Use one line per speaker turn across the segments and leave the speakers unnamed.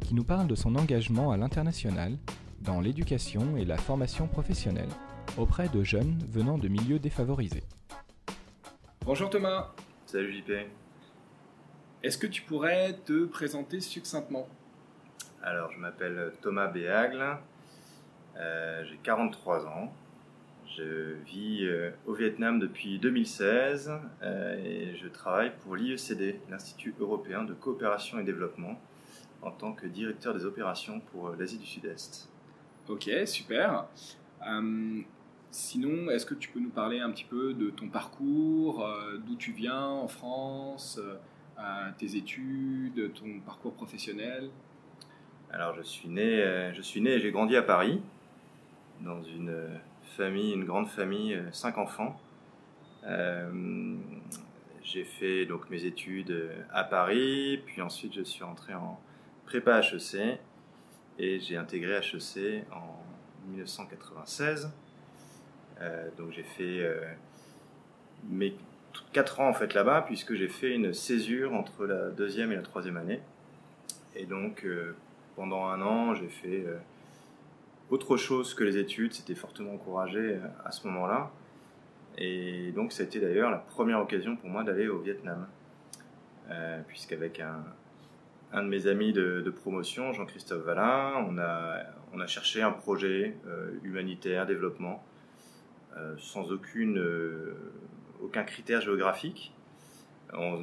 qui nous parle de son engagement à l'international dans l'éducation et la formation professionnelle auprès de jeunes venant de milieux défavorisés. Bonjour Thomas.
Salut JP.
Est-ce que tu pourrais te présenter succinctement?
Alors, je m'appelle Thomas Béagle, euh, j'ai 43 ans, je vis euh, au Vietnam depuis 2016 euh, et je travaille pour l'IECD, l'Institut européen de coopération et développement, en tant que directeur des opérations pour l'Asie du Sud-Est.
Ok, super. sinon, est-ce que tu peux nous parler un petit peu de ton parcours, d'où tu viens en France, tes études, ton parcours professionnel?
Alors, je suis né, je suis né et j'ai grandi à Paris, dans une famille, une grande famille, euh, cinq enfants. Euh, j'ai fait donc mes études euh, à Paris, puis ensuite je suis entré en prépa HEC et j'ai intégré HEC en 1996. donc j'ai fait mes quatre ans en fait là-bas puisque j'ai fait une césure entre la deuxième et la troisième année. Et donc pendant un an j'ai fait autre chose que les études, c'était fortement encouragé euh, à ce moment-là. Et donc, ça a été d'ailleurs la première occasion pour moi d'aller au Vietnam. Euh, Puisqu'avec un, un, de mes amis de, promotion, Jean-Christophe Vallin, on a, on cherché un projet euh, humanitaire, développement, euh, sans aucune, aucun critère géographique.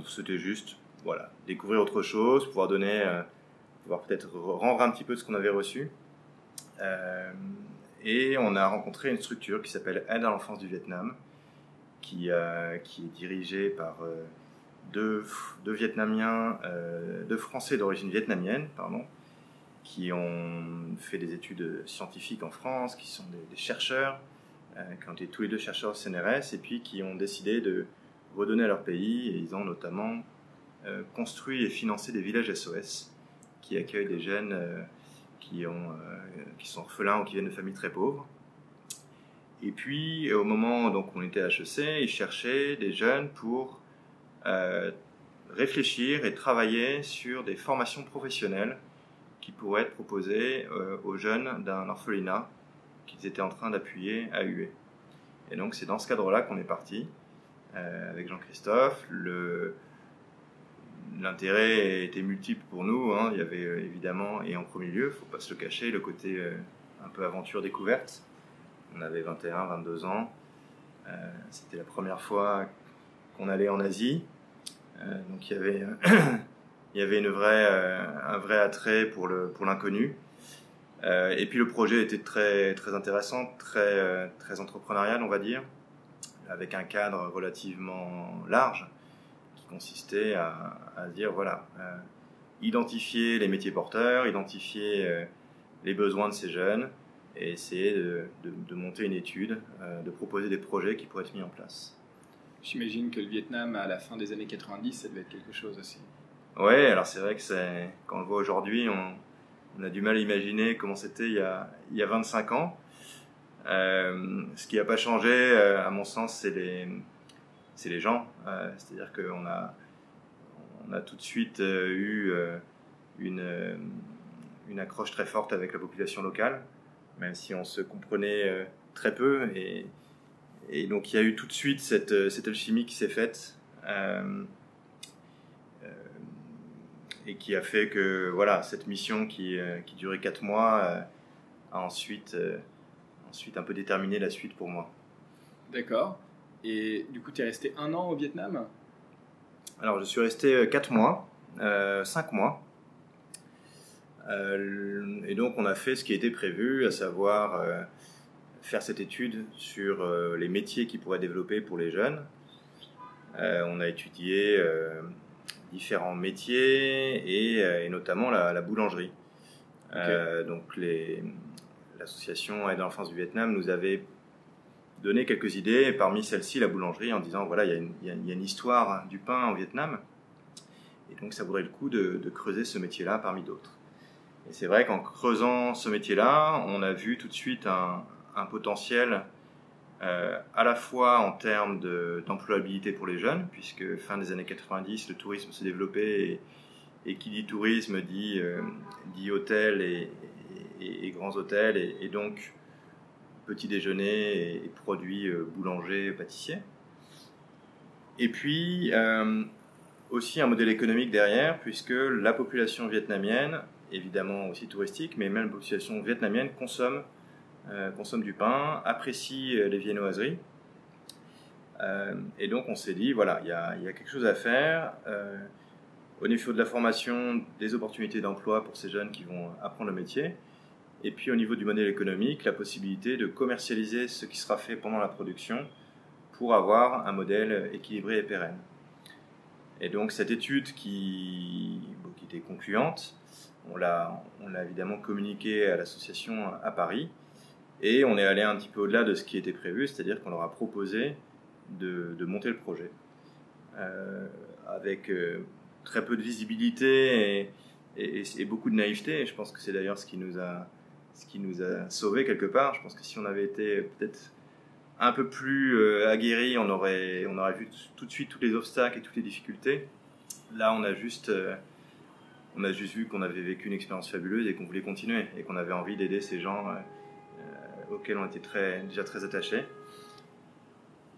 C'était juste voilà, découvrir autre chose, pouvoir donner, pouvoir peut-être rendre un petit peu ce qu'on avait reçu. Euh, et on a rencontré une structure qui s'appelle Aide à l'enfance du Vietnam, qui, euh, qui est dirigée par euh, deux, Vietnamiens, deux Français d'origine vietnamienne, pardon, qui ont fait des études scientifiques en France, qui sont des, chercheurs, qui ont été tous les deux chercheurs au CNRS, et puis qui ont décidé de redonner à leur pays, et ils ont notamment construit et financé des villages SOS qui accueillent des jeunes euh, qui sont orphelins ou qui viennent de familles très pauvres. Et puis, au moment donc on était à HEC, ils cherchaient des jeunes pour euh, réfléchir et travailler sur des formations professionnelles qui pourraient être proposées euh, aux jeunes d'un orphelinat qu'ils étaient en train d'appuyer à UE. Et donc c'est dans ce cadre-là qu'on est parti avec Jean-Christophe. L'intérêt était multiple pour nous. Hein. Il y avait euh, évidemment, et en premier lieu, faut pas se le cacher, le côté euh, un peu aventure découverte. On avait 21, 22 ans. Euh, c'était la première fois qu'on allait en Asie. Donc il y avait, il y avait une vraie, un vrai attrait pour le pour l'inconnu. et puis le projet était très très intéressant, très très entrepreneurial, on va dire, avec un cadre relativement large consistait à, dire voilà, euh, identifier les métiers porteurs, identifier euh, les besoins de ces jeunes et essayer de, monter une étude, euh, de proposer des projets qui pourraient être mis en place.
J'imagine que le Vietnam, à la fin des années 90, ça devait être quelque chose aussi.
Oui, alors c'est vrai que quand on le voit aujourd'hui, on, a du mal à imaginer comment c'était il, y a, il y a 25 ans. ce qui n'a pas changé, à mon sens, c'est les, gens. Euh, c'est-à-dire qu'on a, tout de suite euh, eu euh, une, accroche très forte avec la population locale, même si on se comprenait très peu. Et donc il y a eu tout de suite cette, cette alchimie qui s'est faite. et qui a fait que voilà cette mission qui, qui durait quatre mois a ensuite, ensuite un peu déterminé la suite pour moi.
D'accord. Et du coup, tu es resté un an au Vietnam?
Alors, je suis resté 4 euh, mois, euh, 5 mois. Euh, et donc, on a fait ce qui était prévu, à savoir euh, faire cette étude sur les métiers qui pourraient développer pour les jeunes. on a étudié différents métiers et, notamment la, boulangerie. donc l'association Aide à l'enfance du Vietnam nous avait donné quelques idées, et parmi celles-ci la boulangerie, en disant voilà, il y, a une histoire du pain au Vietnam, et donc ça vaudrait le coup de, creuser ce métier-là parmi d'autres. Et c'est vrai qu'en creusant ce métier-là, on a vu tout de suite un, potentiel euh, à la fois en termes d'employabilité pour les jeunes, puisque fin des années 90, le tourisme s'est développé et, qui dit tourisme dit, euh, hôtel et, grands hôtels, et, donc petit déjeuner et, produits euh, boulangers, pâtissiers. Et puis aussi un modèle économique derrière, puisque la population vietnamienne, évidemment aussi touristique, mais même la population vietnamienne consomme, euh, consomme du pain, apprécie euh, les viennoiseries. Euh, et donc on s'est dit, voilà, il y a, quelque chose à faire. au niveau de la formation, des opportunités d'emploi pour ces jeunes qui vont apprendre le métier. Et puis au niveau du modèle économique, la possibilité de commercialiser ce qui sera fait pendant la production pour avoir un modèle équilibré et pérenne. Et donc cette étude qui, qui était concluante, on l'a, évidemment communiqué à l'association à Paris et on est allé un petit peu au-delà de ce qui était prévu, c'est-à-dire qu'on leur a proposé de, monter le projet euh, avec euh, très peu de visibilité et, beaucoup de naïveté. Et je pense que c'est d'ailleurs ce qui nous a ce qui nous a sauvés quelque part. Je pense que si on avait été peut-être un peu plus euh, aguerri, on aurait, on aurait vu tout de suite tous les obstacles et toutes les difficultés. Là, on a juste, euh, on a juste vu qu'on avait vécu une expérience fabuleuse et qu'on voulait continuer et qu'on avait envie d'aider ces gens auxquels on était déjà très attachés.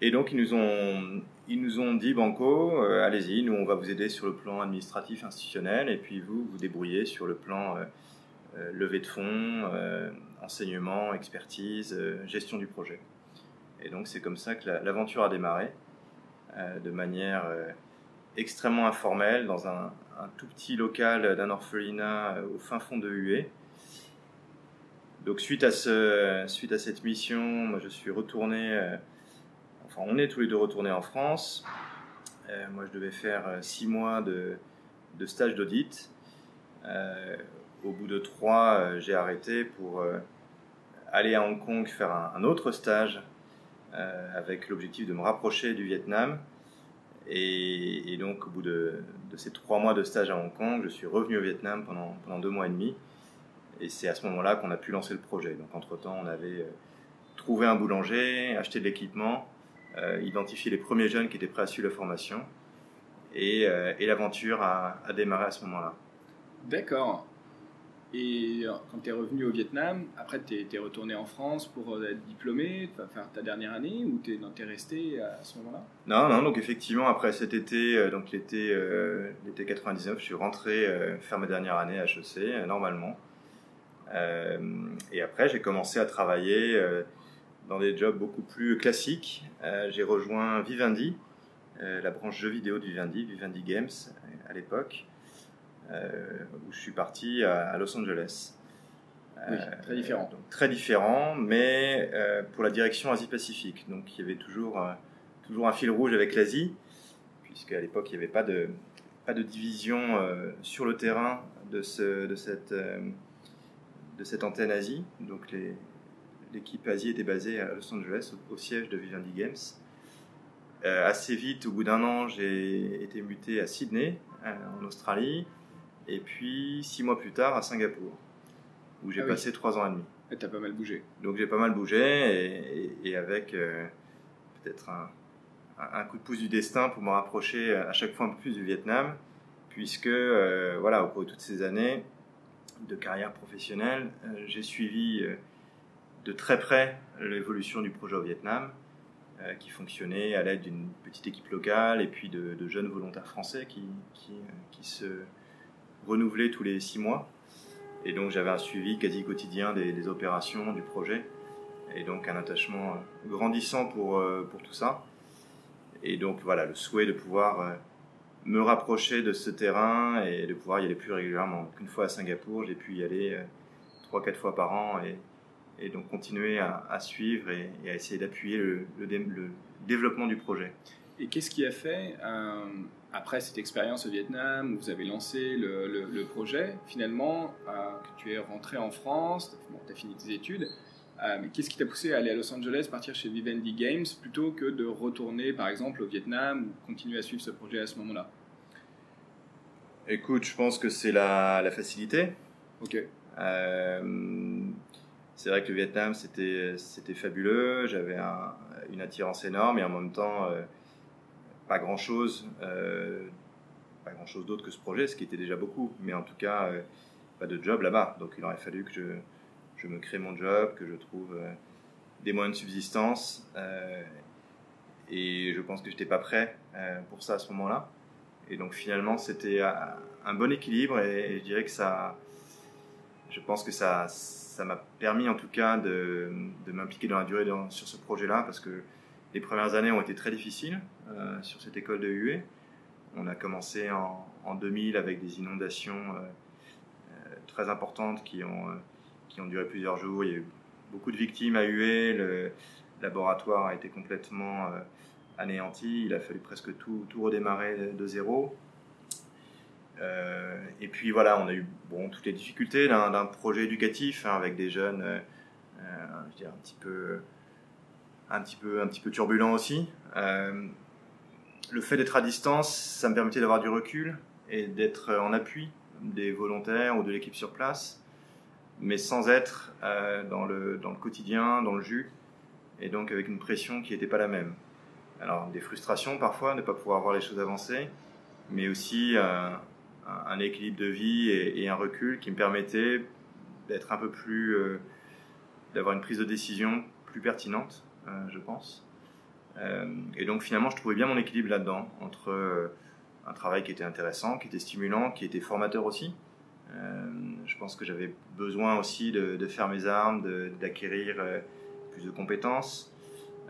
Et donc, ils nous ont, ils nous ont dit, Banco, allez-y, nous, on va vous aider sur le plan administratif, institutionnel, et puis vous, vous débrouillez sur le plan levée de fonds, enseignement, expertise, gestion du projet. Et donc c'est comme ça que l'aventure a démarré, euh, de manière euh, extrêmement informelle, dans un, tout petit local d'un orphelinat euh, au fin fond de Hué. Donc suite à, ce, suite à cette mission, moi je suis retourné, enfin on est tous les deux retournés en France. moi je devais faire six mois de, de stage d'audit. au bout de trois, j'ai arrêté pour aller à Hong Kong faire un, autre stage euh, avec l'objectif de me rapprocher du Vietnam. Et, donc, au bout de, ces trois mois de stage à Hong Kong, je suis revenu au Vietnam pendant, pendant deux mois et demi. Et c'est à ce moment-là qu'on a pu lancer le projet. Donc, entre-temps, on avait euh, trouvé un boulanger, acheté de l'équipement, euh, identifié les premiers jeunes qui étaient prêts à suivre la formation. Et, et l'aventure a, a démarré à ce moment-là.
D'accord. Et euh, quand tu es revenu au Vietnam, après tu es, retourné en France pour euh, être diplômé, faire ta dernière année ou tu es, resté à ce moment-là?
Non, non, donc effectivement, après cet été, euh, donc l'été, l'été 99, je suis rentré faire ma dernière année à HEC, normalement. Et après, j'ai commencé à travailler dans des jobs beaucoup plus classiques. j'ai rejoint Vivendi, la branche jeux vidéo de Vivendi, Vivendi Games à l'époque. Euh, où je suis parti à, Los Angeles.
Oui, très différent.
Donc, très différent, mais euh, pour la direction Asie-Pacifique. Donc il y avait toujours, euh, toujours un fil rouge avec l'Asie, puisqu'à l'époque il n'y avait pas de, pas de division sur le terrain de, ce, de, cette, de cette antenne Asie. Donc l'équipe Asie était basée à Los Angeles, au, siège de Vivendi Games. assez vite, au bout d'un an, j'ai été muté à Sydney, en Australie. Et puis six mois plus tard à Singapour, où j'ai ah passé trois ans et demi.
Et t'as pas mal bougé.
Donc j'ai pas mal bougé et, avec euh, peut-être un, coup de pouce du destin pour me rapprocher à chaque fois un peu plus du Vietnam, puisque euh, voilà au cours de toutes ces années de carrière professionnelle, euh, j'ai suivi de très près l'évolution du projet au Vietnam, qui fonctionnait à l'aide d'une petite équipe locale et puis de, jeunes volontaires français qui, se renouvelé tous les six mois. Et donc j'avais un suivi quasi quotidien des, opérations, du projet. Et donc un attachement euh, grandissant pour, euh, pour tout ça. Et donc voilà, le souhait de pouvoir euh, me rapprocher de ce terrain et de pouvoir y aller plus régulièrement. Une fois à Singapour, j'ai pu y aller trois, quatre fois par an et, et donc continuer à, suivre et, à essayer d'appuyer le, développement du projet.
Et qu'est-ce qui a fait, euh, après cette expérience au Vietnam, où vous avez lancé le, projet, finalement, euh, que tu es rentré en France, tu as fini tes études, euh, qu'est-ce qui t'a poussé à aller à Los Angeles, partir chez Vivendi Games, plutôt que de retourner, par exemple, au Vietnam ou continuer à suivre ce projet à ce moment-là?
Écoute, je pense que c'est la, la, facilité.
Ok.
c'est vrai que le Vietnam, c'était fabuleux. J'avais une attirance énorme et en même temps, pas euh, pas grand chose d'autre que ce projet, ce qui était déjà beaucoup, mais en tout cas euh, pas de job là-bas. Donc il aurait fallu que je, je, me crée mon job, que je trouve euh, des moyens de subsistance. et je pense que j'étais pas prêt pour ça à ce moment-là. Et donc finalement c'était un bon équilibre et, je dirais que ça, je pense que ça, ça m'a permis en tout cas de, de m'impliquer dans la durée sur ce projet-là parce que les premières années ont été très difficiles euh, sur cette école de UE. On a commencé en, 2000 avec des inondations euh, euh, très importantes qui ont, qui ont duré plusieurs jours. Il y a eu beaucoup de victimes à UE. Le laboratoire a été complètement anéanti. Il a fallu presque tout, tout redémarrer de zéro. et puis voilà, on a eu bon, toutes les difficultés d'un projet éducatif hein, avec des jeunes, je dirais un petit peu un petit peu, un petit peu turbulent aussi. Euh, le fait d'être à distance, ça me permettait d'avoir du recul et d'être en appui des volontaires ou de l'équipe sur place, mais sans être euh, dans, le, dans le quotidien, dans le jus, et donc avec une pression qui n'était pas la même. Alors des frustrations parfois, ne pas pouvoir voir les choses avancer, mais aussi euh, un, équilibre de vie et, un recul qui me permettait d'être un peu plus, d'avoir une prise de décision plus pertinente euh, je pense. Euh, et donc finalement, je trouvais bien mon équilibre là-dedans, entre euh, un travail qui était intéressant, qui était stimulant, qui était formateur aussi. Je pense que j'avais besoin aussi de, faire mes armes, d'acquérir plus de compétences.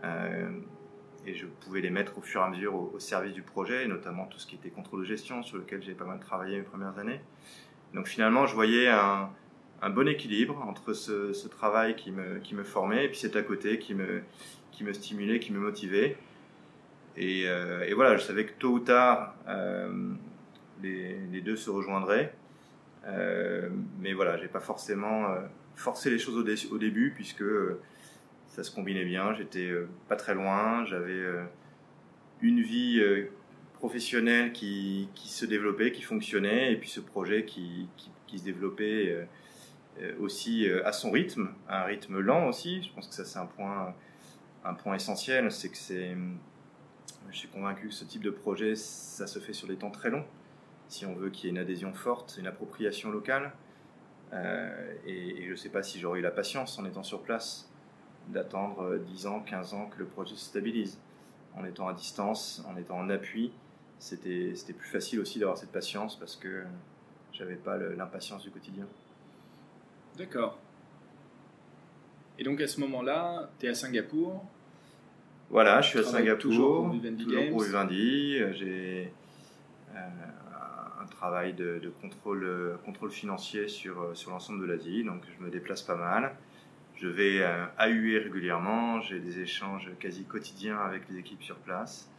et je pouvais les mettre au fur et à mesure au, service du projet, notamment tout ce qui était contrôle de gestion, sur lequel j'ai pas mal travaillé mes premières années. Donc finalement, je voyais un, bon équilibre entre ce, travail qui me, formait et puis cet à côté qui me, stimulait, qui me motivait. Et, euh, voilà, je savais que tôt ou tard, euh, les, deux se rejoindraient. Euh, mais voilà, j'ai pas forcément forcé les choses au, début puisque ça se combinait bien. J'étais pas très loin, j'avais une vie professionnelle qui, se développait, qui fonctionnait, et puis ce projet qui, se développait euh, aussi euh, à son rythme, un rythme lent aussi. Je pense que ça c'est un point, un point essentiel, c'est que c'est, je suis convaincu que ce type de projet, ça se fait sur des temps très longs. Si on veut qu'il y ait une adhésion forte, une appropriation locale, euh, et, je ne sais pas si j'aurais eu la patience en étant sur place d'attendre 10 ans, 15 ans que le projet se stabilise. En étant à distance, en étant en appui, c'était plus facile aussi d'avoir cette patience parce que j'avais pas l'impatience du quotidien.
D'accord. Et donc à ce moment-là, tu es à Singapour
Voilà, je suis à Singapour. Toujours pour Vivendi. Toujours pour Vivendi. J'ai euh, un travail de, contrôle, contrôle financier sur, sur l'ensemble de l'Asie, donc je me déplace pas mal. Je vais euh, à UE régulièrement, j'ai des échanges quasi quotidiens avec les équipes sur place.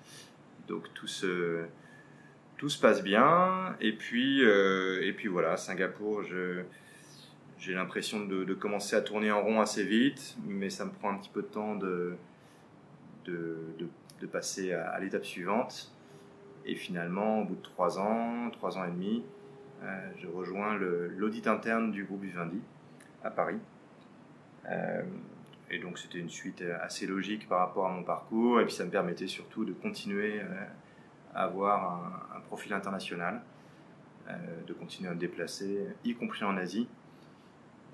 Donc tout se, tout se passe bien. Et puis, euh, et puis voilà, Singapour, j'ai l'impression de, commencer à tourner en rond assez vite, mais ça me prend un petit peu de temps de, de, passer à, l'étape suivante. Et finalement, au bout de trois ans, trois ans et demi, euh, je rejoins l'audit interne du groupe Vivendi à Paris. Euh, et donc c'était une suite assez logique par rapport à mon parcours, et puis ça me permettait surtout de continuer euh, à avoir un, profil international, de continuer à me déplacer, y compris en Asie.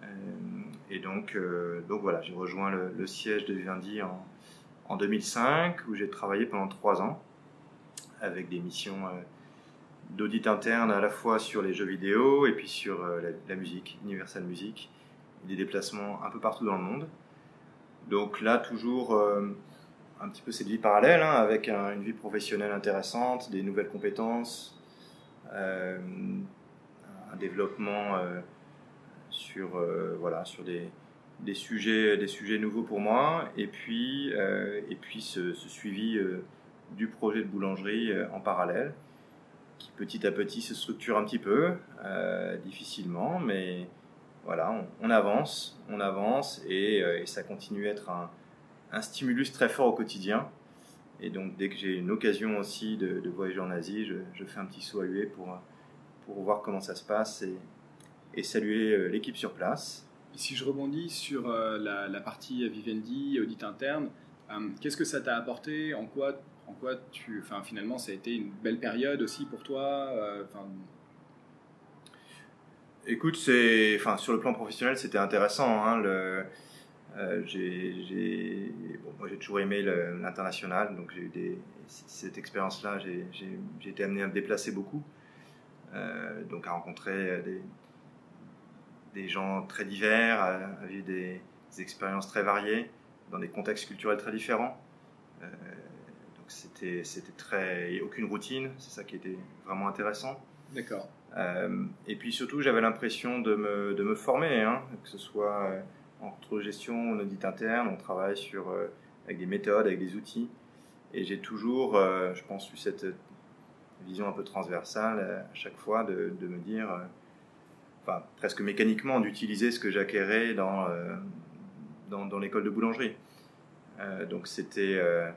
Euh, et donc, euh, donc voilà, j'ai rejoint le, siège de Vivendi en, en 2005, où j'ai travaillé pendant trois ans avec des missions euh, d'audit interne à la fois sur les jeux vidéo et puis sur la, musique, Universal Music, des déplacements un peu partout dans le monde. Donc là, toujours un petit peu cette vie parallèle, hein, avec une vie professionnelle intéressante, des nouvelles compétences, un développement sur, euh, voilà, sur des, des, sujets, des sujets nouveaux pour moi, et puis, euh, et puis ce, suivi euh, du projet de boulangerie en parallèle, qui petit à petit se structure un petit peu, difficilement, mais voilà, on, avance, on avance, et, ça continue à être un, stimulus très fort au quotidien. Et donc dès que j'ai une occasion aussi de, voyager en Asie, je, fais un petit saut à huée pour, pour voir comment ça se passe et, et saluer l'équipe sur place
si je rebondis sur euh, la, partie Vivendi, audit interne, euh, qu'est-ce que ça t'a apporté? En quoi, en quoi tu, finalement, ça a été une belle période aussi pour toi euh,
Écoute, c'est, sur le plan professionnel, c'était intéressant. Hein, le, j'ai, moi, j'ai toujours aimé l'international, donc j'ai eu cette expérience-là, j'ai, été amené à me déplacer beaucoup, donc à rencontrer des, gens très divers, à, vivre des, expériences très variées, dans des contextes culturels très différents. Euh, c'était, c'était très, aucune routine, c'est ça qui était vraiment intéressant.
D'accord.
Euh, et puis surtout, j'avais l'impression de me, de me former, hein, que ce soit euh, entre gestion, en audit interne, on travaille sur, avec des méthodes, avec des outils. Et j'ai toujours, je pense, eu cette vision un peu transversale à chaque fois de, de me dire presque mécaniquement d'utiliser ce que j'acquérais dans, euh, dans, l'école de boulangerie. Euh, donc c'était euh,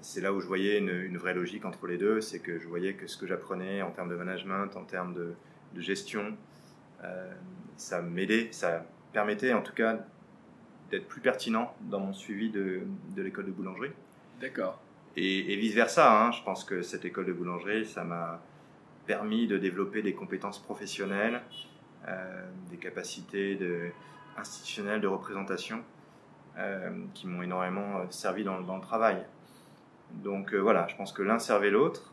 c'est là où je voyais une, vraie logique entre les deux, c'est que je voyais que ce que j'apprenais en termes de management, en termes de, gestion, ça m'aidait, ça permettait en tout cas d'être plus pertinent dans mon suivi de, de l'école de boulangerie.
D'accord.
Et, vice versa, hein, je pense que cette école de boulangerie, ça m'a permis de développer des compétences professionnelles euh, des capacités de, institutionnelles de représentation euh, qui m'ont énormément euh, servi dans, le travail. Donc voilà, je pense que l'un servait l'autre.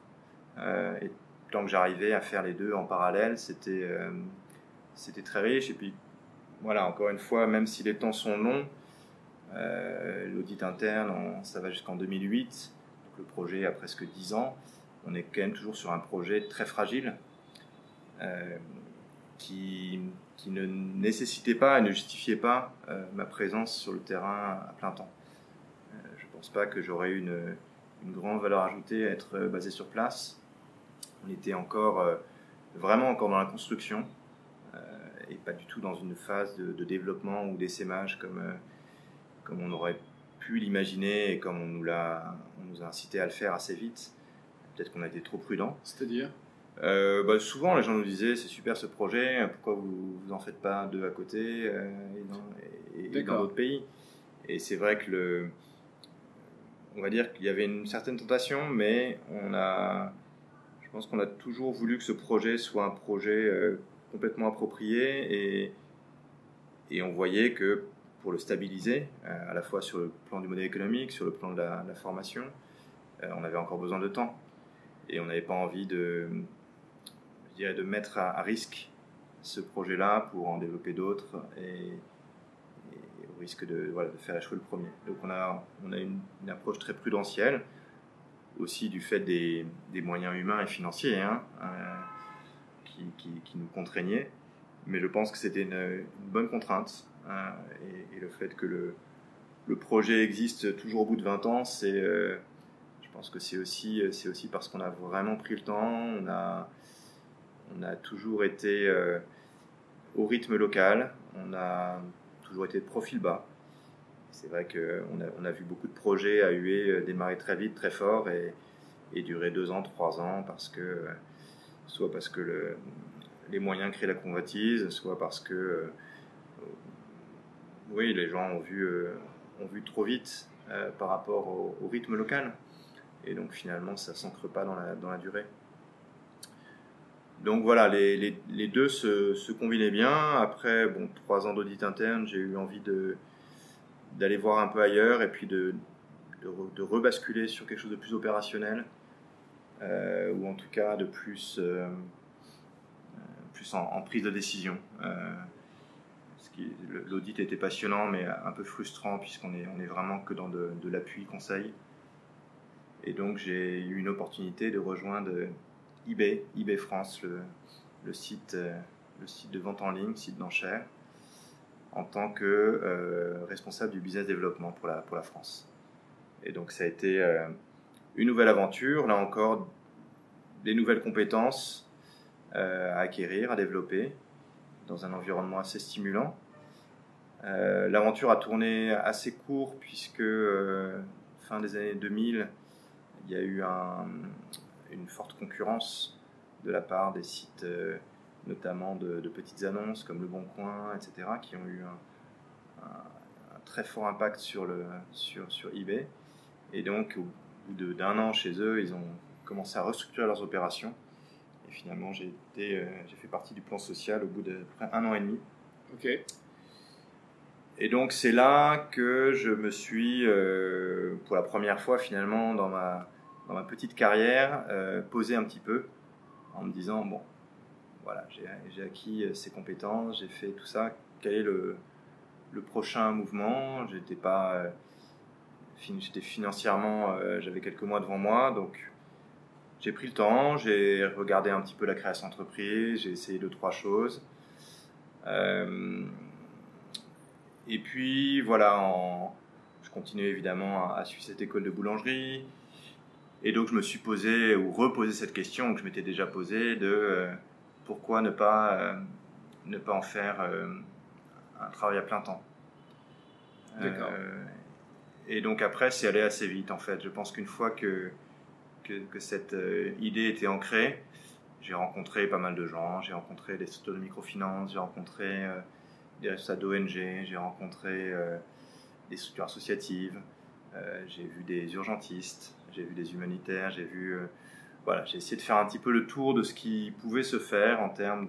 et tant que j'arrivais à faire les deux en parallèle, c'était c'était très riche. Et puis voilà, encore une fois, même si les temps sont longs, l'audit interne, ça va jusqu'en 2008. Donc le projet a presque 10 ans. On est quand même toujours sur un projet très fragile qui, qui ne nécessitait pas et ne justifiait pas euh, ma présence sur le terrain à plein temps. Euh, je ne pense pas que j'aurais eu une, une, grande valeur ajoutée à être basé sur place. On était encore euh, vraiment encore dans la construction et pas du tout dans une phase de, développement ou d'essaimage comme, comme on aurait pu l'imaginer et comme on nous, l'a, on nous a incité à le faire assez vite. Peut-être qu'on a été trop prudent.
C'est-à-dire?
Euh, bah, souvent, les gens nous disaient c'est super ce projet, pourquoi vous, vous en faites pas deux à côté euh, et, dans, d'autres pays? Et c'est vrai que le, on va dire qu'il y avait une certaine tentation, mais on a, je pense qu'on a toujours voulu que ce projet soit un projet euh, complètement approprié et, et on voyait que pour le stabiliser, à la fois sur le plan du modèle économique, sur le plan de la, formation, on avait encore besoin de temps. Et on n'avait pas envie de de mettre à, risque ce projet-là pour en développer d'autres risque de, faire échouer le premier. Donc on a, on a une, approche très prudentielle, aussi du fait des, moyens humains et financiers hein, euh, qui, nous contraignaient. Mais je pense que c'était une, bonne contrainte. Hein, et, le fait que le, projet existe toujours au bout de 20 ans, c'est, euh, je pense que c'est aussi, c'est aussi parce qu'on a vraiment pris le temps, on a, on a toujours été euh, au rythme local, on a toujours été de profil bas. C'est vrai qu'on a, on a vu beaucoup de projets à UE euh, démarrer très vite, très fort et, durer deux ans, trois ans, parce que, euh, soit parce que les moyens créent la convoitise, soit parce que oui, les gens ont vu, trop vite par rapport au, rythme local. Et donc finalement, ça s'ancre pas dans la durée. Donc voilà, les, deux se, combinaient bien. Après, bon, trois ans d'audit interne, j'ai eu envie d'aller voir un peu ailleurs et puis de, rebasculer sur quelque chose de plus opérationnel, euh, ou en tout cas de plus, euh, plus en, prise de décision. Euh, L'audit était passionnant, mais un peu frustrant puisqu'on est, vraiment que dans de l'appui conseil. Et donc j'ai eu une opportunité de rejoindre eBay, France, le, site, euh, le site de vente en ligne, site d'enchères, en tant que euh, responsable du business développement pour la, France. Et donc ça a été euh, une nouvelle aventure, là encore, des nouvelles compétences à acquérir, à développer dans un environnement assez stimulant. L'aventure a tourné assez court puisque fin des années 2000, il y a eu une forte concurrence de la part des sites, euh, notamment de, petites annonces comme Le Bon Coin, etc., qui ont eu un, très fort impact sur, le, sur, sur eBay. Et donc, au bout d'un an chez eux, ils ont commencé à restructurer leurs opérations. Et finalement, j'ai euh, fait partie du plan social au bout de près un an et demi.
Ok.
Et donc, c'est là que je me suis, euh, pour la première fois finalement dans ma, dans ma petite carrière, posé un petit peu en me disant bon, voilà, j'ai acquis euh, ces compétences, j'ai fait tout ça. Quel est le, prochain mouvement? J'étais pas, euh, financièrement, euh, j'avais quelques mois devant moi, donc j'ai pris le temps, j'ai regardé un petit peu la création d'entreprise, j'ai essayé deux trois choses. et puis voilà, je continuais évidemment à suivre cette école de boulangerie. Et donc je me suis posé ou reposé cette question que je m'étais déjà posée de euh, pourquoi ne pas, euh, ne pas en faire euh, un travail à plein temps.
D'accord.
et donc après c'est allé assez vite en fait. Je pense qu'une fois que, que, que cette idée était ancrée, j'ai rencontré pas mal de gens, j'ai rencontré des structures de microfinance, j'ai rencontré des responsables d'ONG, j'ai rencontré des structures associatives, j'ai vu des urgentistes, j'ai vu des humanitaires, j'ai vu. Euh, voilà, j'ai essayé de faire un petit peu le tour de ce qui pouvait se faire en termes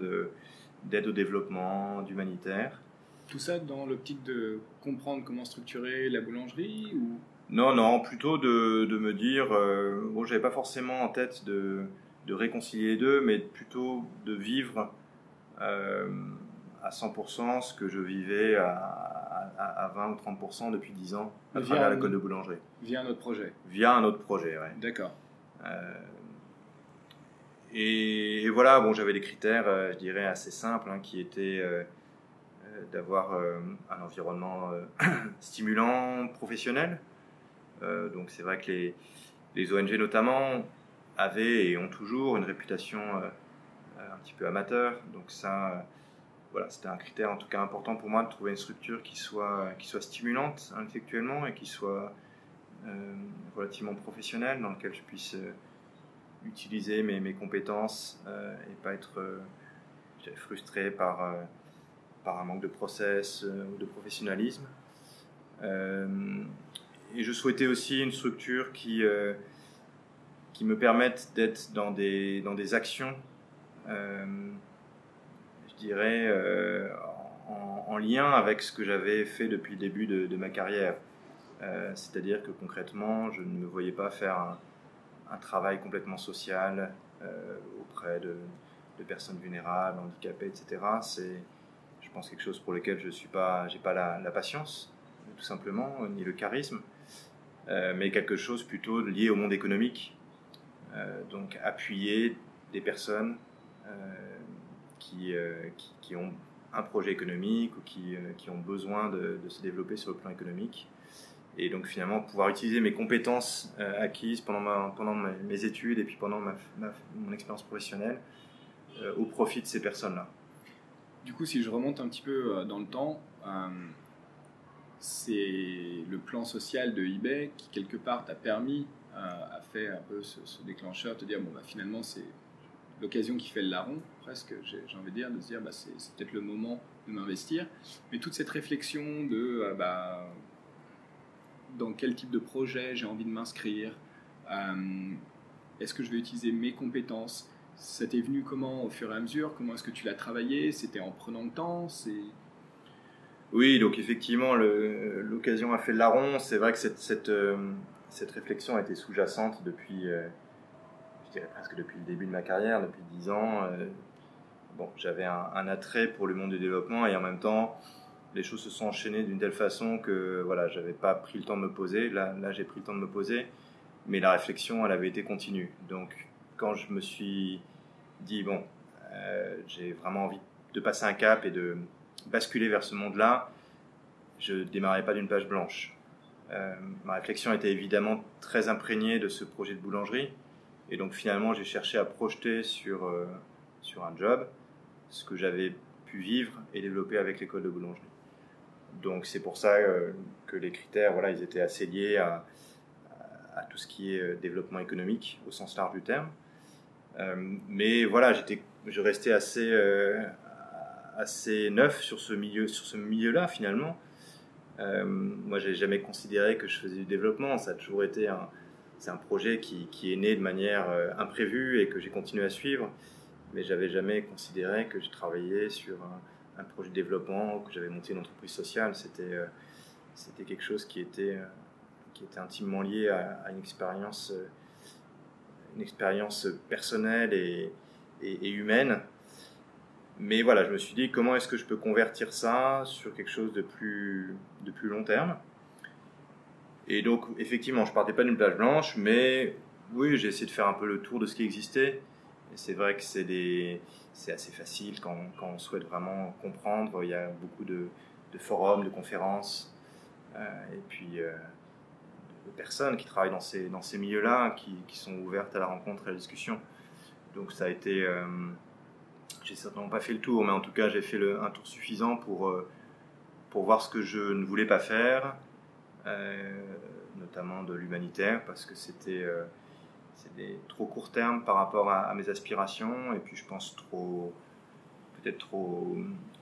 d'aide au développement, d'humanitaire.
Tout ça dans l'optique de comprendre comment structurer la boulangerie ou?
Non, non, plutôt de, de me dire. Euh, bon, j'avais pas forcément en tête de, de réconcilier les deux, mais plutôt de vivre euh, à 100% ce que je vivais à, à, 20 ou 30% depuis 10 ans à travers l'école de boulangerie.
Via un autre projet
Via un autre projet, oui.
D'accord.
Euh, et, voilà, bon, j'avais des critères, euh, je dirais, assez simples, hein, qui étaient euh, d'avoir un environnement stimulant, professionnel. donc c'est vrai que les, les, ONG notamment avaient et ont toujours une réputation un petit peu amateur. Donc ça voilà, c'était un critère en tout cas important pour moi de trouver une structure qui soit, qui soit stimulante intellectuellement et qui soit euh, relativement professionnelle, dans laquelle je puisse euh, utiliser mes, mes compétences euh, et pas être frustré par, par un manque de process ou de professionnalisme. et je souhaitais aussi une structure qui, qui me permette d'être dans des, dans des actions dirais, euh, en, lien avec ce que j'avais fait depuis le début de, ma carrière. Euh, c'est-à-dire que concrètement, je ne me voyais pas faire un, travail complètement social euh, auprès de, personnes vulnérables, handicapées, etc. C'est, je pense, quelque chose pour lequel je suis pas, pas la, patience, tout simplement, ni le charisme, mais quelque chose plutôt lié au monde économique. donc appuyer des personnes qui, qui, ont un projet économique ou qui, euh, qui ont besoin de, se développer sur le plan économique. Et donc finalement pouvoir utiliser mes compétences euh, acquises pendant, pendant mes études et puis pendant mon expérience professionnelle au profit de ces personnes-là.
Du coup, si je remonte un petit peu dans le temps, c'est le plan social de eBay qui quelque part t'a permis, a fait un peu ce, ce déclencheur, te dire bon bah finalement c'est l'occasion qui fait le larron, presque, j'ai envie de dire, de se dire bah, c'est peut-être le moment de m'investir. Mais toute cette réflexion de euh, bah, dans quel type de projet j'ai envie de m'inscrire, euh, est-ce que je vais utiliser mes compétences? Ça t'est venu comment au fur et à mesure? Comment est-ce que tu l'as travaillé? C'était en prenant le temps?
Oui, donc effectivement, l'occasion a fait le larron. C'est vrai que cette, cette, euh, cette, réflexion a été sous-jacente depuis, je dirais presque depuis le début de ma carrière, depuis 10 ans. Euh, bon, j'avais un, attrait pour le monde du développement et en même temps, les choses se sont enchaînées d'une telle façon que voilà, j'avais pas pris le temps de me poser. Là, là j'ai pris le temps de me poser, mais la réflexion, elle avait été continue. Donc, quand je me suis dit bon, euh, j'ai vraiment envie de passer un cap et de basculer vers ce monde-là, je démarrais pas d'une page blanche. ma réflexion était évidemment très imprégnée de ce projet de boulangerie. Et donc finalement, j'ai cherché à projeter sur, sur un job ce que j'avais pu vivre et développer avec l'école de boulangerie. Donc c'est pour ça que les critères, voilà, ils étaient assez liés à, à tout ce qui est développement économique au sens large du terme. mais voilà, je restais assez, assez neuf sur ce milieu, sur ce milieu-là finalement. Euh, moi, j'ai jamais considéré que je faisais du développement. Ça a toujours été un, c'est un projet qui, est né de manière euh, imprévue et que j'ai continué à suivre. Mais j'avais jamais considéré que je travaillais sur un, projet de développement, que j'avais monté une entreprise sociale. C'était, euh, quelque chose qui était, euh, qui était intimement lié à, une expérience, une expérience personnelle et humaine mais voilà, je me suis dit comment est-ce que je peux convertir ça sur quelque chose de plus, de plus long terme? Et donc, effectivement, je partais pas d'une plage blanche, mais oui, j'ai essayé de faire un peu le tour de ce qui existait. Et c'est vrai que c'est, assez facile quand, on souhaite vraiment comprendre. Il y a beaucoup de, forums, de conférences, euh, et puis euh, de personnes qui travaillent dans ces, milieux-là, qui, sont ouvertes à la rencontre et à la discussion. Donc ça a été... Euh, j'ai certainement pas fait le tour, mais en tout cas, j'ai fait un tour suffisant pour, euh, pour voir ce que je ne voulais pas faire, notamment de l'humanitaire, parce que c'était euh, trop court terme par rapport à, mes aspirations, et puis je pense trop, peut-être trop,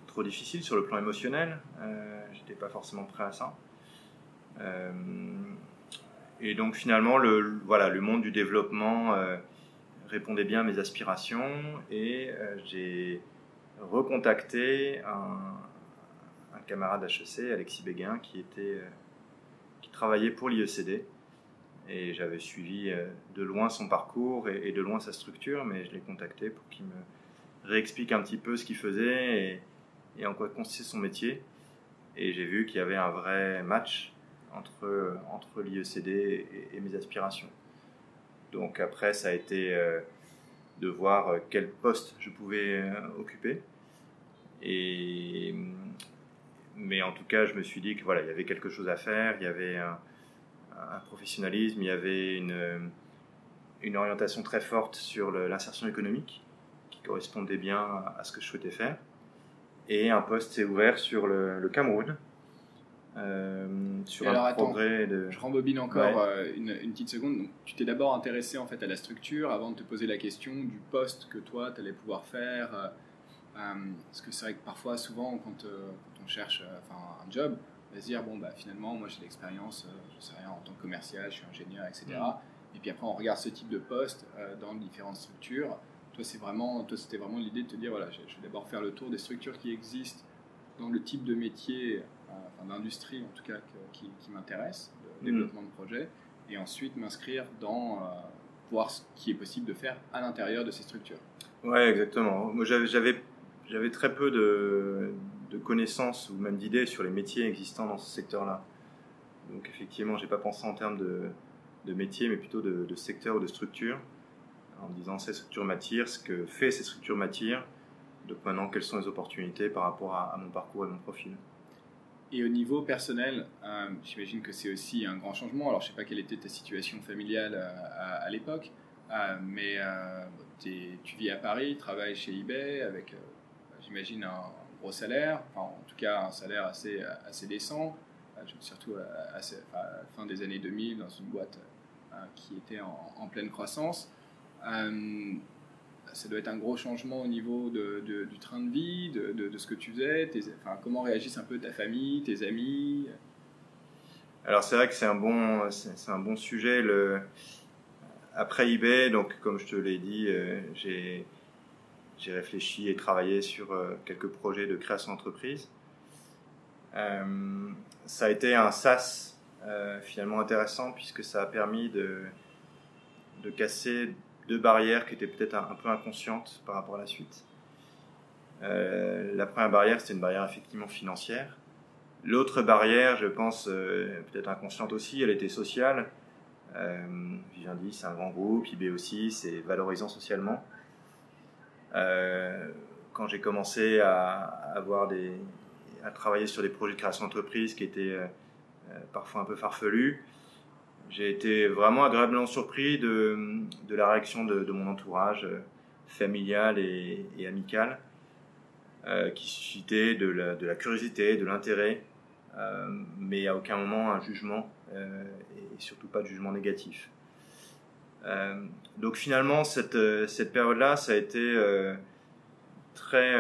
trop difficile sur le plan émotionnel. Euh, J'étais pas forcément prêt à ça. Euh, et donc finalement, le, voilà, le monde du développement répondait bien à mes aspirations et euh, j'ai recontacté un, camarade HEC, Alexis Béguin, qui, était, euh, pour l'IECD. Et j'avais suivi euh, de loin son parcours et, de loin sa structure, mais je l'ai contacté pour qu'il me réexplique un petit peu ce qu'il faisait et, en quoi consistait son métier. Et j'ai vu qu'il y avait un vrai match entre, entre l'IECD et mes aspirations. Donc après, ça a été euh, de voir quel poste je pouvais euh, occuper. Et, mais en tout cas, je me suis dit que voilà, il y avait quelque chose à faire, il y avait un, professionnalisme, il y avait une, une orientation très forte sur l'insertion économique qui correspondait bien à ce que je souhaitais faire. Et un poste s'est ouvert sur le, le Cameroun,
euh, sur un progrès de... Je rembobine encore euh, une, petite seconde. Donc, tu t'es d'abord intéressé en fait à la structure avant de te poser la question du poste que toi tu allais pouvoir faire. Euh, parce que c'est vrai que parfois, souvent, quand, on cherche enfin, un job, on va se dire bon bah finalement moi j'ai l'expérience, je sais rien en tant que commercial, je suis ingénieur, etc. Mm. Et puis après on regarde ce type de poste dans différentes structures. Toi c'est vraiment, toi c'était vraiment l'idée de te dire voilà je vais d'abord faire le tour des structures qui existent dans le type de métier d'industrie en tout cas qui, m'intéresse, de mm. développement de projet, et ensuite m'inscrire dans euh, voir ce qui est possible de faire à l'intérieur de ces structures.
Ouais, exactement. Moi, j'avais j'avais très peu de, de connaissances ou même d'idées sur les métiers existants dans ce secteur-là. Donc effectivement, j'ai pas pensé en termes de, de métier, mais plutôt de, de, secteur ou de structure, en disant ces structures m'attirent, ce que fait ces structures m'attirent, donc maintenant quelles sont les opportunités par rapport à, à mon parcours et mon profil.
Et au niveau personnel, euh, j'imagine que c'est aussi un grand changement. Alors, je ne sais pas quelle était ta situation familiale euh, à, l'époque, euh, mais tu vis à Paris, travailles chez eBay avec, j'imagine, un gros salaire, enfin, en tout cas un salaire assez, assez décent, surtout à, la fin des années 2000 dans une boîte qui était en, pleine croissance ça doit être un gros changement au niveau de, du train de vie, de, de, ce que tu faisais. comment réagissent un peu ta famille, tes amis?
Alors c'est vrai que c'est un bon, un bon sujet. Après eBay, donc comme je te l'ai dit, euh, j'ai j'ai réfléchi et travaillé sur euh, quelques projets de création d'entreprise. Euh, ça a été un SaaS finalement intéressant puisque ça a permis de, casser deux barrières qui étaient peut-être un, peu inconscientes par rapport à la suite. Euh, la première barrière, c'était une barrière effectivement financière. L'autre barrière, je pense, euh, peut-être inconsciente aussi, elle était sociale. Euh, Vivendi, c'est un grand groupe, IB aussi, c'est valorisant socialement. Euh, quand j'ai commencé à, travailler sur des projets de création d'entreprise qui étaient parfois un peu farfelus. J'ai été vraiment agréablement surpris de, la réaction de, mon entourage familial et, amical, qui suscitait de la curiosité, de l'intérêt, mais à aucun moment un jugement et surtout pas de jugement négatif. Euh, donc finalement, cette, euh, cette période-là, ça a été euh, très,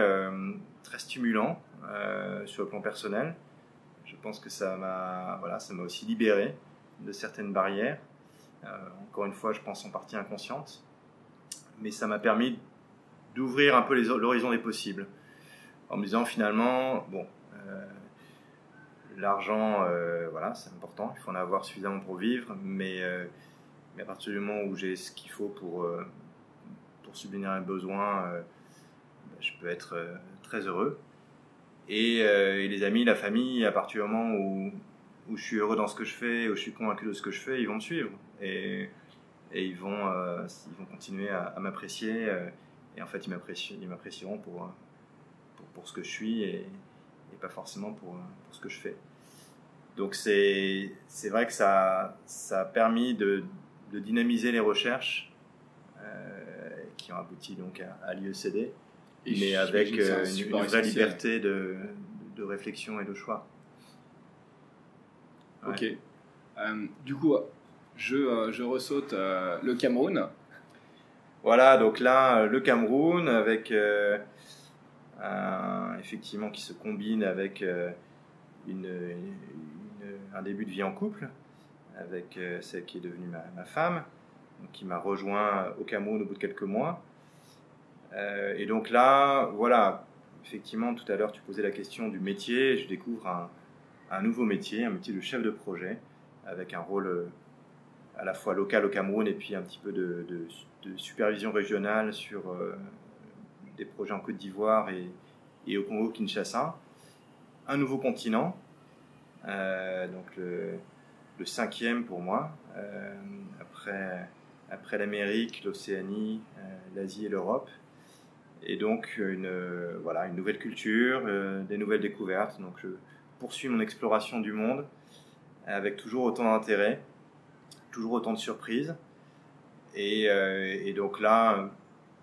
très stimulant sur le plan personnel. Je pense que ça m'a voilà, aussi libéré de certaines barrières. encore une fois, je pense en partie inconsciente. Mais ça m'a permis d'ouvrir un peu l'horizon des possibles. En me disant finalement, bon, l'argent, voilà, c'est important, il faut en avoir suffisamment pour vivre, mais mais à partir du moment où j'ai ce qu'il faut pour, euh, pour subvenir un besoin, euh, bah, je peux être euh, très heureux. Et, les amis, la famille, à partir du moment où, où je suis heureux dans ce que je fais, où je suis convaincu de ce que je fais, ils vont me suivre. Et, et ils, vont, ils vont continuer à, m'apprécier. et en fait, ils m'apprécieront pour, pour, ce que je suis et, et pas forcément pour, pour, ce que je fais. Donc c'est vrai que ça, ça a permis de, de dynamiser les recherches euh, qui ont abouti donc à, l'IECD, mais avec euh, une, vraie liberté de, de, réflexion et de choix.
Ok. Euh, du coup, je, je ressaute le Cameroun.
Voilà, donc là, le Cameroun, avec effectivement qui se combine avec une, un début de vie en couple avec euh, celle qui est devenue ma, femme, qui m'a rejoint au Cameroun au bout de quelques mois. Euh, et donc là, voilà, effectivement, tout à l'heure, tu posais la question du métier. Je découvre un, nouveau métier, un métier de chef de projet, avec un rôle euh, à la fois local au Cameroun et puis un petit peu de, supervision régionale sur des projets en Côte d'Ivoire et, au Congo-Kinshasa. Un nouveau continent, donc le, le cinquième pour moi, euh, après, après l'Amérique, l'Océanie, euh, l'Asie et l'Europe. Et donc, une, voilà, une nouvelle culture, euh, des nouvelles découvertes. Donc, je poursuis mon exploration du monde avec toujours autant d'intérêt, toujours autant de surprises. Et, et, donc là,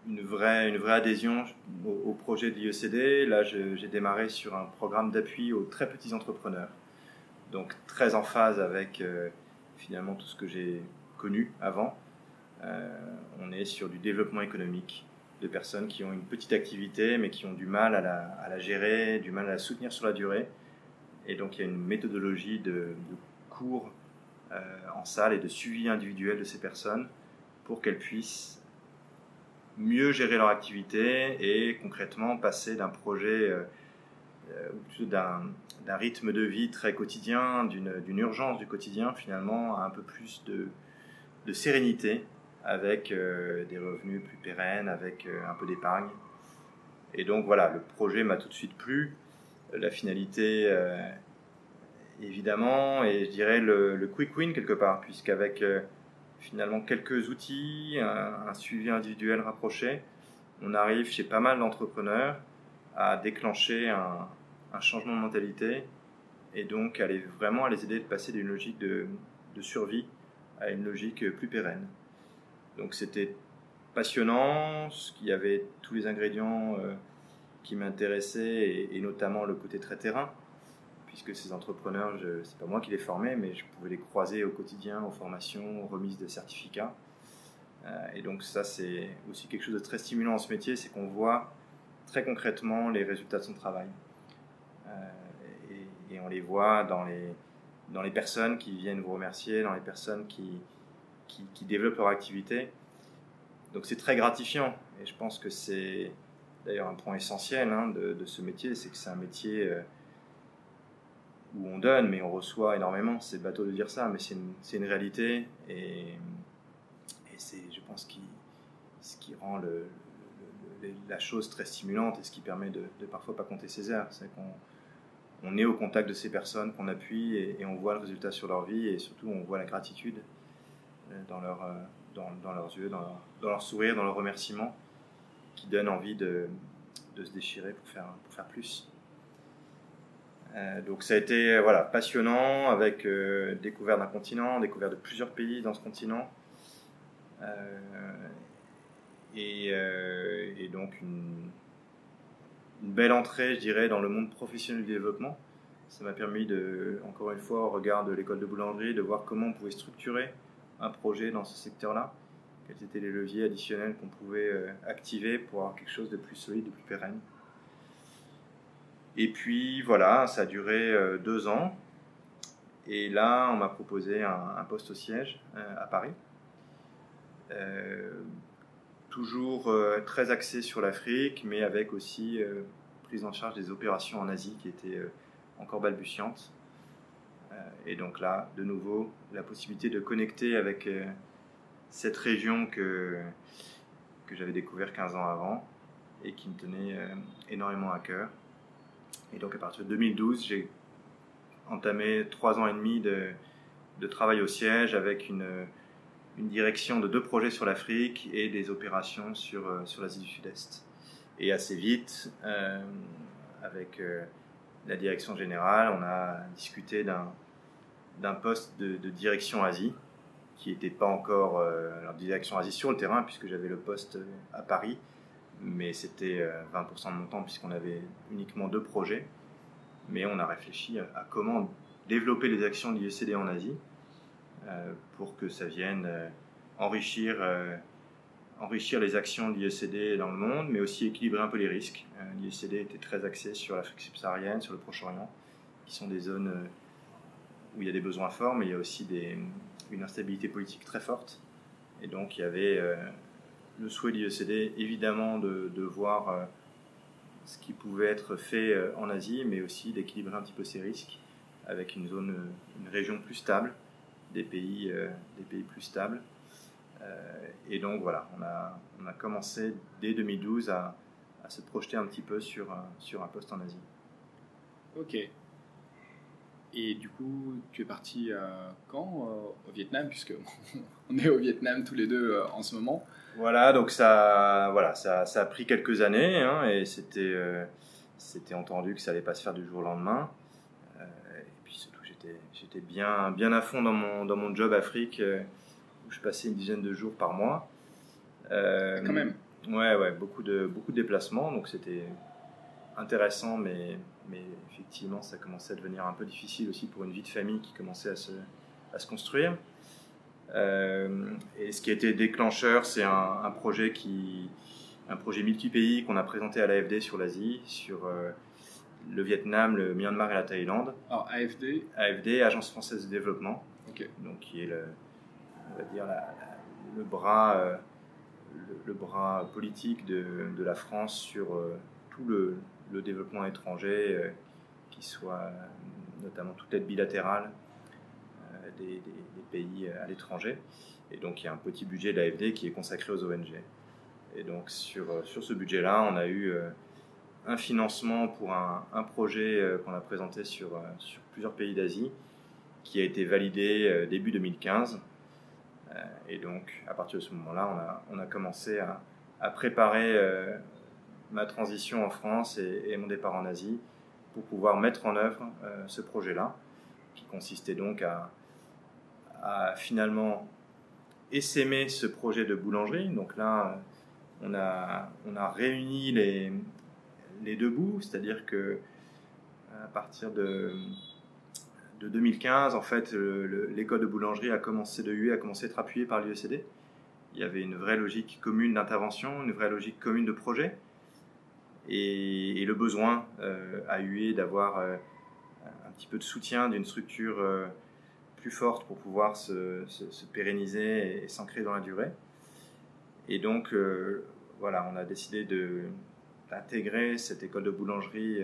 une vraie, une vraie adhésion au, au projet de l'IECD. Là, j'ai démarré sur un programme d'appui aux très petits entrepreneurs donc très en phase avec euh, finalement tout ce que j'ai connu avant. Euh, on est sur du développement économique de personnes qui ont une petite activité mais qui ont du mal à la, gérer, du mal à la soutenir sur la durée. Et donc il y a une méthodologie de, cours euh, en salle et de suivi individuel de ces personnes pour qu'elles puissent mieux gérer leur activité et concrètement passer d'un projet d'un rythme de vie très quotidien, d'une urgence du quotidien finalement, à un peu plus de, de sérénité, avec euh, des revenus plus pérennes, avec euh, un peu d'épargne. Et donc voilà, le projet m'a tout de suite plu. La finalité, évidemment, et je dirais le, quick win quelque part, puisqu'avec finalement quelques outils, un, suivi individuel rapproché, on arrive chez pas mal d'entrepreneurs à déclencher un, changement de mentalité et donc aller vraiment à les aider de passer d'une logique de, survie à une logique plus pérenne. Donc c'était passionnant, ce qui avait tous les ingrédients euh, qui m'intéressaient et, notamment le côté très terrain, puisque ces entrepreneurs, c'est pas moi qui les formais, mais je pouvais les croiser au quotidien, aux formations, aux remises de certificats. Euh, et donc ça c'est aussi quelque chose de très stimulant en ce métier, c'est qu'on voit très concrètement les résultats de son travail. Euh, et, on les voit dans les, dans les personnes qui viennent vous remercier, dans les personnes qui, qui, développent leur activité. Donc c'est très gratifiant et je pense que c'est d'ailleurs un point essentiel hein, de, de, ce métier, c'est que c'est un métier euh, où on donne mais on reçoit énormément. C'est bateau de dire ça, mais c'est une, une, réalité et, et c'est, je pense, qui, ce qui rend le, la chose très stimulante et ce qui permet de, parfois pas compter ses heures. C'est qu'on on est au contact de ces personnes qu'on appuie et, on voit le résultat sur leur vie et surtout on voit la gratitude euh, euh, dans, leurs yeux, dans leur, sourire, dans leur remerciement qui donne envie de, se déchirer pour faire, plus. Euh, donc ça a été voilà, passionnant avec découverte d'un continent, découverte de plusieurs pays dans ce continent. Et, et, donc une, belle entrée, je dirais, dans le monde professionnel du développement. Ça m'a permis, de, encore une fois, au regard de l'école de boulangerie, de voir comment on pouvait structurer un projet dans ce secteur-là, quels étaient les leviers additionnels qu'on pouvait euh, activer pour avoir quelque chose de plus solide, de plus pérenne. Et puis voilà, ça a duré euh, deux ans. Et là, on m'a proposé un, poste au siège euh, à Paris. Toujours très axé sur l'Afrique, mais avec aussi prise en charge des opérations en Asie qui étaient encore balbutiantes. et donc là, de nouveau, la possibilité de connecter avec cette région que, que j'avais découvert 15 ans avant et qui me tenait euh, énormément à cœur. Et donc à partir de 2012, j'ai entamé trois ans et demi de, de travail au siège avec une, une, direction de deux projets sur l'Afrique et des opérations sur, euh, sur l'Asie du Sud-Est. Et assez vite, euh, avec la direction générale, on a discuté d'un poste de, direction Asie qui n'était pas encore euh, en direction Asie sur le terrain, puisque j'avais le poste à Paris, mais c'était 20% euh, de mon temps, puisqu'on avait uniquement deux projets. Mais on a réfléchi à, comment développer les actions de l'IECD en Asie euh, pour que ça vienne enrichir, enrichir les actions de l'IECD dans le monde, mais aussi équilibrer un peu les risques. L'IECD était très axé sur l'Afrique subsaharienne, sur le Proche-Orient, qui sont des zones où il y a des besoins forts, mais il y a aussi une instabilité politique très forte. Et donc il y avait euh, le souhait de l'IECD évidemment de, voir euh, ce qui pouvait être fait euh, en Asie, mais aussi d'équilibrer un petit peu ces risques avec une zone, une région plus stable, des pays, des pays plus stables. et donc voilà, on a, on a commencé dès 2012 à, à se projeter un petit peu sur, sur un poste en Asie.
Ok, et du coup, tu es parti euh, quand euh, Au Vietnam, puisque on est au Vietnam tous les deux euh, en ce moment?
Voilà, donc ça, voilà, ça, ça a pris quelques années, hein, et c'était, c'était entendu que ça allait pas se faire du jour au lendemain. J'étais, bien, bien à fond dans mon, dans mon job Afrique, où je passais une dizaine de jours par mois.
Quand même.
Ouais, ouais, beaucoup de, beaucoup de déplacements, donc c'était intéressant, mais, mais effectivement, ça commençait à devenir un peu difficile aussi pour une vie de famille qui commençait à se, à se construire. Euh, et ce qui a été déclencheur, c'est un, projet qui, un projet multi-pays qu'on a présenté à l'AFD sur l'Asie, sur euh, le Vietnam, le Myanmar et la Thaïlande.
Alors AFD
AFD, Agence française de développement. Donc qui est le, on va dire le bras, euh, le, bras politique de, de la France sur tout le, le développement étranger, euh, qui soit notamment toute aide bilatérale euh, des, pays euh, à l'étranger. Et donc il y a un petit budget de l'AFD qui est consacré aux ONG. Et donc sur, sur ce budget-là, on a eu un financement pour un, projet qu'on a présenté sur, sur plusieurs pays d'Asie, qui a été validé début 2015. Et donc à partir de ce moment-là, on a, on a commencé à, à préparer ma transition en France et, mon départ en Asie pour pouvoir mettre en œuvre euh, ce projet-là, qui consistait donc à, finalement essaimer ce projet de boulangerie. Donc là, on a, on a réuni les, les deux bouts, c'est-à-dire que à partir de, de 2015, en fait, l'école de boulangerie a commencé de UE, a commencé à être appuyée par l'UECD. Il y avait une vraie logique commune d'intervention, une vraie logique commune de projet et, le besoin euh, à UE d'avoir euh, un petit peu de soutien d'une structure euh, plus forte pour pouvoir se, pérenniser et, s'ancrer dans la durée. Et donc, voilà, on a décidé d'intégrer cette école de boulangerie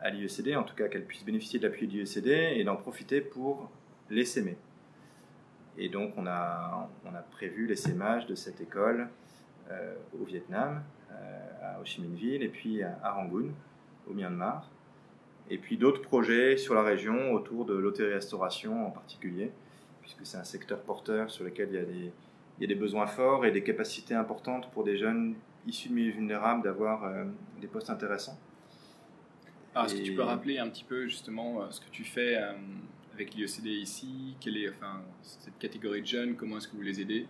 à l'IECD, en tout cas qu'elle puisse bénéficier de l'appui de l'IECD et d'en profiter pour l'essaimer. Et donc on a, on a prévu l'essaimage de cette école au Vietnam, à Ho Chi Minh Ville et puis à Rangoon, au Myanmar. Et puis d'autres projets sur la région autour de l'hôtellerie-restauration en particulier, puisque c'est un secteur porteur sur lequel il y, a des, il y a des besoins forts et des capacités importantes pour des jeunes issus de milieux vulnérables d'avoir euh, des postes intéressants.
Alors, est-ce que tu peux rappeler un petit peu justement ce que tu fais avec l'IECD ici? Quelle est enfin, cette catégorie de jeunes? Comment est-ce que vous les aidez?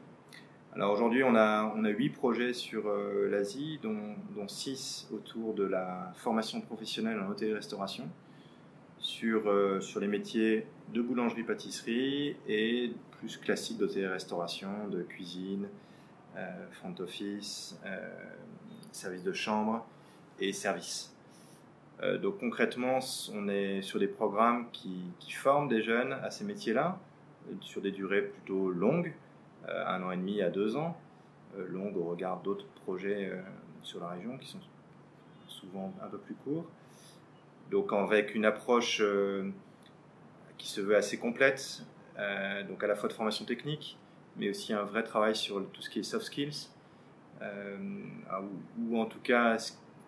Alors aujourd'hui, on a, on a 8 projets sur l'Asie, dont, dont 6 autour de la formation professionnelle en hôtellerie-restauration sur, euh, sur les métiers de boulangerie-pâtisserie et plus classiques d'hôtellerie-restauration, de cuisine, euh, front office, euh, service de chambre et service. donc concrètement, on est sur des programmes qui, qui forment des jeunes à ces métiers-là, sur des durées plutôt longues, un an et demi à deux ans, longues au regard d'autres projets sur la région qui sont souvent un peu plus courts donc avec une approche euh, qui se veut assez complète, euh, donc à la fois de formation technique, mais aussi un vrai travail sur tout ce qui est soft skills, euh, ou, en tout cas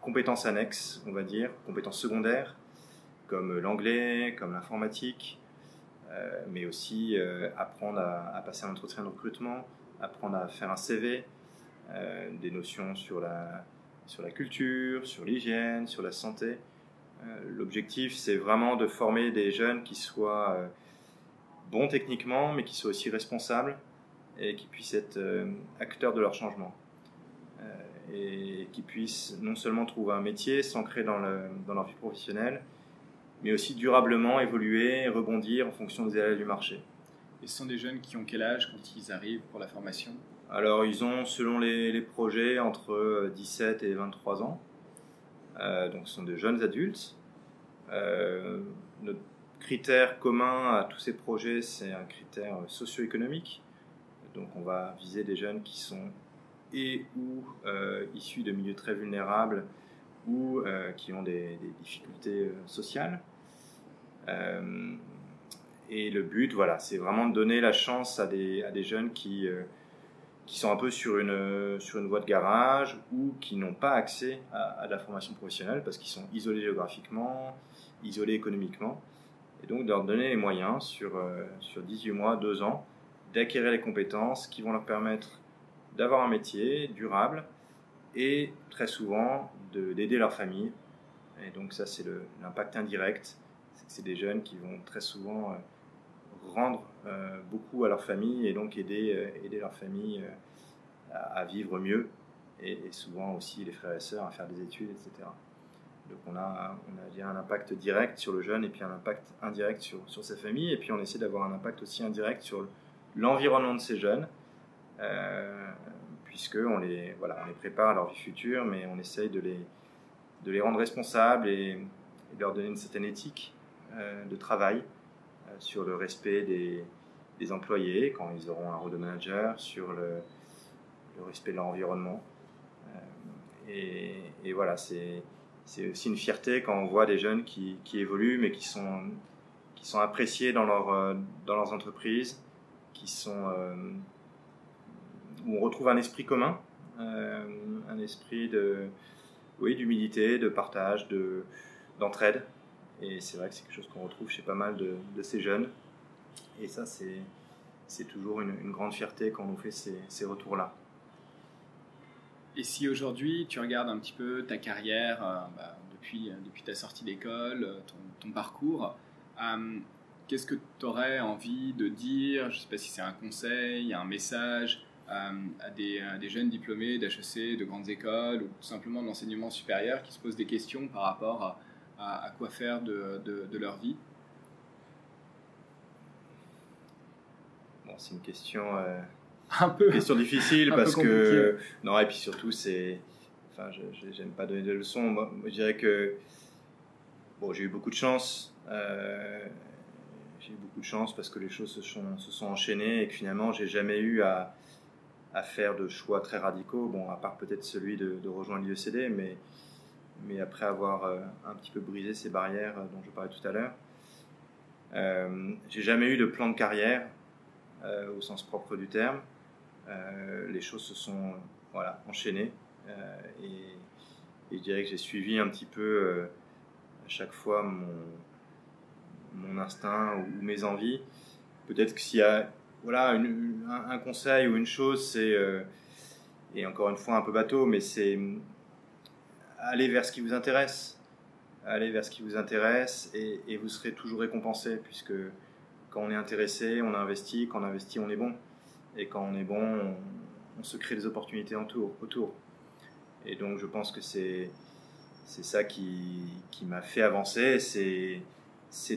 compétences annexes, on va dire, compétences secondaires, comme l'anglais, comme l'informatique, mais aussi apprendre à, passer un entretien de recrutement, apprendre à faire un CV, des notions sur la, sur la culture, sur l'hygiène, sur la santé. Euh, l'objectif, c'est vraiment de former des jeunes qui soient euh, bons techniquement, mais qui soient aussi responsables et qui puissent être euh, acteurs de leur changement. et qui puissent non seulement trouver un métier, s'ancrer dans, dans leur vie professionnelle, mais aussi durablement évoluer et rebondir en fonction des aléas du marché.
Et ce sont des jeunes qui ont quel âge quand ils arrivent pour la formation?
Alors, ils ont, selon les, les, projets, entre 17 et 23 ans. Euh, donc ce sont de jeunes adultes. Euh, notre critère commun à tous ces projets, c'est un critère socio-économique. Donc on va viser des jeunes qui sont et ou euh, issus de milieux très vulnérables ou qui ont des, difficultés sociales. et le but, voilà, c'est vraiment de donner la chance à des, jeunes qui, sont un peu sur une, voie de garage ou qui n'ont pas accès à, la formation professionnelle parce qu'ils sont isolés géographiquement, isolés économiquement. Et donc de leur donner les moyens sur, euh, sur 18 mois, 2 ans, d'acquérir les compétences qui vont leur permettre d'avoir un métier durable et très souvent d'aider leur famille. Et donc ça c'est l'impact indirect, c'est des jeunes qui vont très souvent... Euh, rendre euh, beaucoup à leur famille et donc aider, euh, aider leur famille à, vivre mieux et, souvent aussi les frères et sœurs à faire des études, etc. Donc on a, on a un impact direct sur le jeune et puis un impact indirect sur, sur sa famille et puis on essaie d'avoir un impact aussi indirect sur l'environnement de ces jeunes euh, puisque on les, voilà, les prépare à leur vie future mais on essaye de les, de les rendre responsables et, de leur donner une certaine éthique de travail sur le respect des, des, employés quand ils auront un rôle de manager, sur le, le respect de leur environnement. Euh, et, et, voilà, c'est aussi une fierté quand on voit des jeunes qui, qui, évoluent mais qui sont, qui sont appréciés dans, leur, euh, dans leurs entreprises, qui sont, euh, où on retrouve un esprit commun, un esprit de oui, d'humilité, de partage, de, d'entraide. Et c'est vrai que c'est quelque chose qu'on retrouve chez pas mal de, ces jeunes. Et ça, c'est, c'est toujours une, grande fierté quand on nous fait ces, ces retours-là.
Et si aujourd'hui tu regardes un petit peu ta carrière euh, bah, depuis, depuis ta sortie d'école, euh, ton, parcours, euh, qu'est-ce que tu aurais envie de dire? Je ne sais pas si c'est un conseil, un message à des, à, des, jeunes diplômés d'HEC, de grandes écoles ou tout simplement d'enseignement supérieur qui se posent des questions par rapport à à, quoi faire de, de, leur vie?
Bon, c'est une question, euh, un peu, question difficile parce que non et puis surtout c'est, enfin, j'aime pas donner de leçons. Moi, je dirais que bon, j'ai eu beaucoup de chance. Euh, j'ai eu beaucoup de chance parce que les choses se sont, enchaînées et que finalement j'ai jamais eu à, faire de choix très radicaux. Bon, à part peut-être celui de, rejoindre l'IECD, mais mais après avoir euh, un petit peu brisé ces barrières euh, dont je parlais tout à l'heure. Euh, j'ai jamais eu de plan de carrière au sens propre du terme. les choses se sont voilà, enchaînées et, je dirais que j'ai suivi un petit peu à chaque fois mon, mon instinct ou, mes envies. Peut-être que s'il y a voilà, un, conseil ou une chose, c'est, et encore une fois un peu bateau, mais c'est aller vers ce qui vous intéresse. allez vers ce qui vous intéresse et, vous serez toujours récompensé puisque quand on est intéressé, on a investi, quand on investit, on est bon. Et quand on est bon, on, se crée des opportunités autour. Et donc je pense que c'est c'est ça qui, qui m'a fait avancer, c'est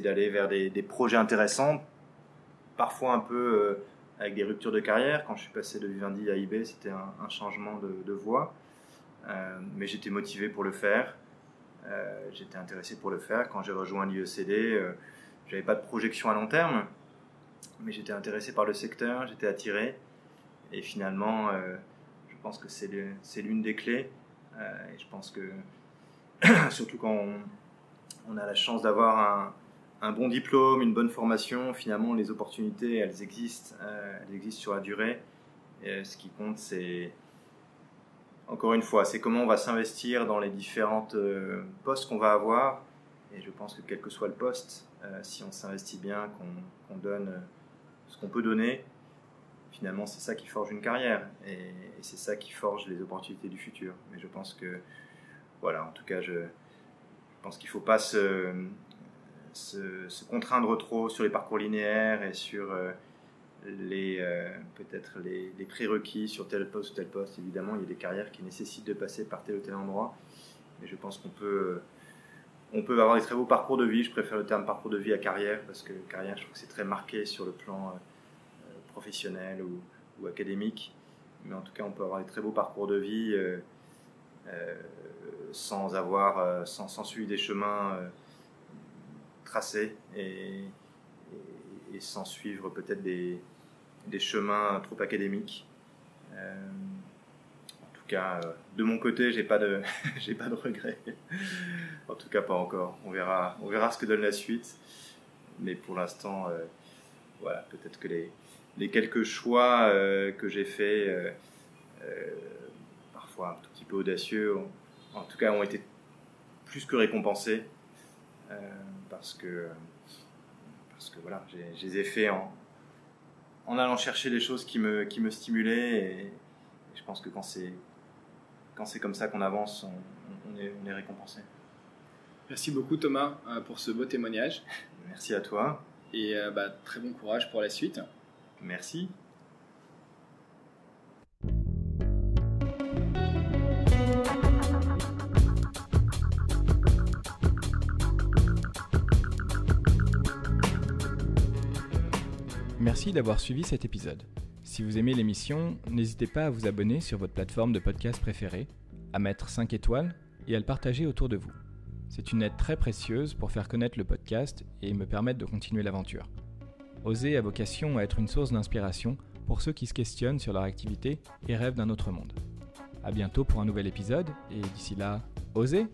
d'aller vers des, projets intéressants, parfois un peu euh, avec des ruptures de carrière. Quand je suis passé de Vivendi à eBay, c'était un, changement de, voie, euh, mais j'étais motivé pour le faire. Euh, j'étais intéressé pour le faire. Quand j'ai rejoint l'IECD, euh, j'avais pas de projection à long terme, mais j'étais intéressé par le secteur, j'étais attiré. Et finalement, je pense que c'est l'une des clés. et je pense que, surtout quand on, a la chance d'avoir un, bon diplôme, une bonne formation, finalement, les opportunités, elles existent, elles existent sur la durée. Ce qui compte, c'est encore une fois, c'est comment on va s'investir dans les différentes euh, postes qu'on va avoir. Et je pense que quel que soit le poste, euh, si on s'investit bien, qu'on donne euh, ce qu'on peut donner, finalement, c'est ça qui forge une carrière. Et, c'est ça qui forge les opportunités du futur. Mais je pense que, voilà, en tout cas, je, pense qu'il ne faut pas se, se, contraindre trop sur les parcours linéaires et sur les euh, peut-être les, prérequis sur tel poste ou tel poste. Évidemment, il y a des carrières qui nécessitent de passer par tel ou tel endroit, mais je pense qu'on peut on peut avoir des très beaux parcours de vie. Je préfère le terme parcours de vie à carrière parce que carrière, je trouve que c'est très marqué sur le plan euh, professionnel ou, académique. Mais en tout cas, on peut avoir des très beaux parcours de vie euh, sans avoir, sans, suivre des chemins tracés et, sans suivre peut-être des, des, chemins trop académiques. Euh, en tout cas, euh, de mon côté, j'ai pas de, j'ai pas de regrets. en tout cas, pas encore. On verra, on verra ce que donne la suite. Mais pour l'instant, euh, voilà, peut-être que les, les, quelques choix que j'ai faits, parfois un tout petit peu audacieux, en tout cas, ont été plus que récompensés parce que parce que voilà, je les ai faits en, en allant chercher les choses qui me, qui me stimulaient. Et, je pense que quand c'est, quand c'est comme ça qu'on avance, on, est, on, est, récompensé.
Merci beaucoup Thomas euh, pour ce beau témoignage.
Merci à toi.
Et euh, bah, très bon courage pour la suite.
Merci.
Merci d'avoir suivi cet épisode. Si vous aimez l'émission, n'hésitez pas à vous abonner sur votre plateforme de podcast préférée, à mettre 5 étoiles et à le partager autour de vous. C'est une aide très précieuse pour faire connaître le podcast et me permettre de continuer l'aventure. Oser a vocation à être une source d'inspiration pour ceux qui se questionnent sur leur activité et rêvent d'un autre monde. A bientôt pour un nouvel épisode et d'ici là, osez